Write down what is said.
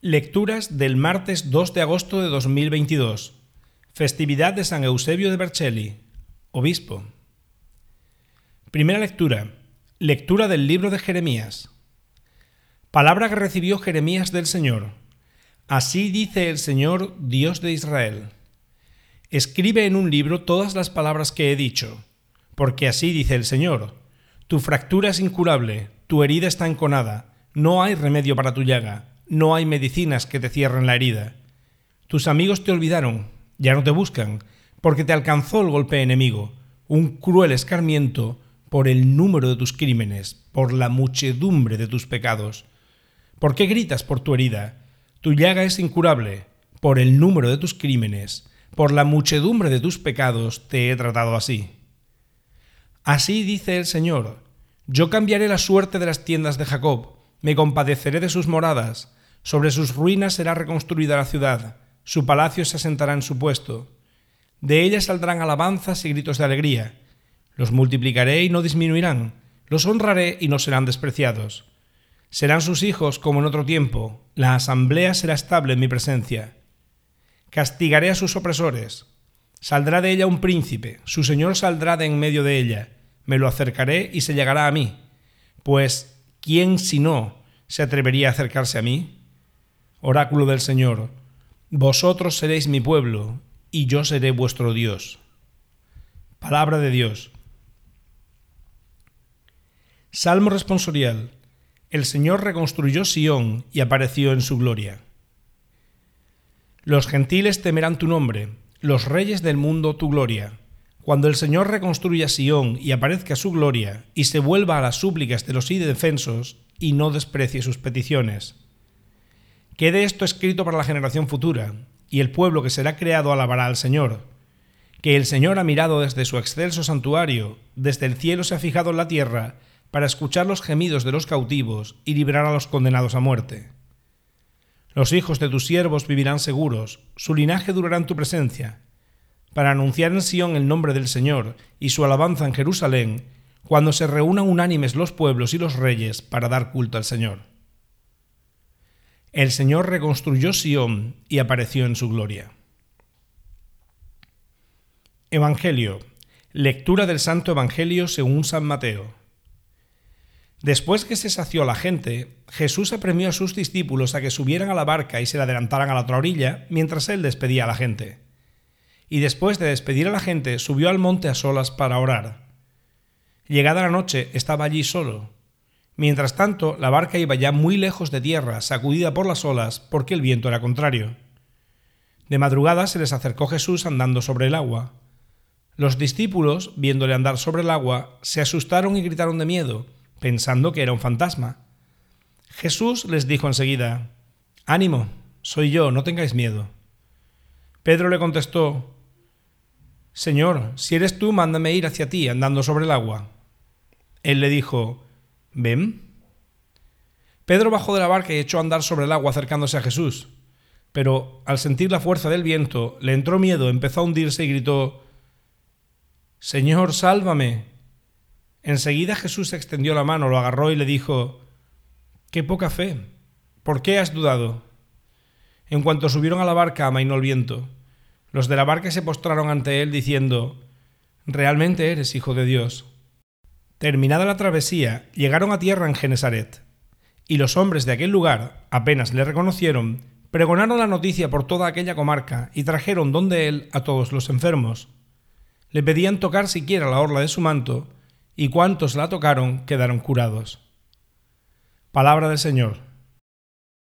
Lecturas del martes 2 de agosto de 2022. Festividad de San Eusebio de Vercelli, obispo. Primera lectura. Lectura del libro de Jeremías. Palabra que recibió Jeremías del Señor. Así dice el Señor, Dios de Israel. Escribe en un libro todas las palabras que he dicho, porque así dice el Señor. Tu fractura es incurable, tu herida está enconada, no hay remedio para tu llaga no hay medicinas que te cierren la herida. Tus amigos te olvidaron, ya no te buscan, porque te alcanzó el golpe enemigo, un cruel escarmiento por el número de tus crímenes, por la muchedumbre de tus pecados. ¿Por qué gritas por tu herida? Tu llaga es incurable, por el número de tus crímenes, por la muchedumbre de tus pecados te he tratado así. Así dice el Señor, yo cambiaré la suerte de las tiendas de Jacob, me compadeceré de sus moradas, sobre sus ruinas será reconstruida la ciudad, su palacio se asentará en su puesto. De ella saldrán alabanzas y gritos de alegría. Los multiplicaré y no disminuirán, los honraré y no serán despreciados. Serán sus hijos como en otro tiempo, la asamblea será estable en mi presencia. Castigaré a sus opresores. Saldrá de ella un príncipe, su señor saldrá de en medio de ella, me lo acercaré y se llegará a mí. Pues, ¿quién si no se atrevería a acercarse a mí? Oráculo del Señor, vosotros seréis mi pueblo, y yo seré vuestro Dios. Palabra de Dios. Salmo responsorial. El Señor reconstruyó Sión y apareció en su gloria. Los gentiles temerán tu nombre, los reyes del mundo tu gloria. Cuando el Señor reconstruya Sión y aparezca su gloria, y se vuelva a las súplicas de los indefensos, y no desprecie sus peticiones. Quede esto escrito para la generación futura, y el pueblo que será creado alabará al Señor. Que el Señor ha mirado desde su excelso santuario, desde el cielo se ha fijado en la tierra, para escuchar los gemidos de los cautivos y librar a los condenados a muerte. Los hijos de tus siervos vivirán seguros, su linaje durará en tu presencia, para anunciar en Sión el nombre del Señor y su alabanza en Jerusalén, cuando se reúnan unánimes los pueblos y los reyes para dar culto al Señor. El Señor reconstruyó Sión y apareció en su gloria. Evangelio. Lectura del Santo Evangelio según San Mateo. Después que se sació la gente, Jesús apremió a sus discípulos a que subieran a la barca y se la adelantaran a la otra orilla, mientras él despedía a la gente. Y después de despedir a la gente, subió al monte a solas para orar. Llegada la noche, estaba allí solo Mientras tanto, la barca iba ya muy lejos de tierra, sacudida por las olas, porque el viento era contrario. De madrugada se les acercó Jesús andando sobre el agua. Los discípulos, viéndole andar sobre el agua, se asustaron y gritaron de miedo, pensando que era un fantasma. Jesús les dijo enseguida, Ánimo, soy yo, no tengáis miedo. Pedro le contestó, Señor, si eres tú, mándame ir hacia ti andando sobre el agua. Él le dijo, ¿Ven? Pedro bajó de la barca y echó a andar sobre el agua acercándose a Jesús. Pero al sentir la fuerza del viento, le entró miedo, empezó a hundirse y gritó, Señor, sálvame. Enseguida Jesús extendió la mano, lo agarró y le dijo, Qué poca fe. ¿Por qué has dudado? En cuanto subieron a la barca, amainó el viento. Los de la barca se postraron ante él diciendo, Realmente eres hijo de Dios. Terminada la travesía, llegaron a tierra en Genesaret, y los hombres de aquel lugar, apenas le reconocieron, pregonaron la noticia por toda aquella comarca y trajeron donde él a todos los enfermos. Le pedían tocar siquiera la orla de su manto, y cuantos la tocaron quedaron curados. Palabra del Señor.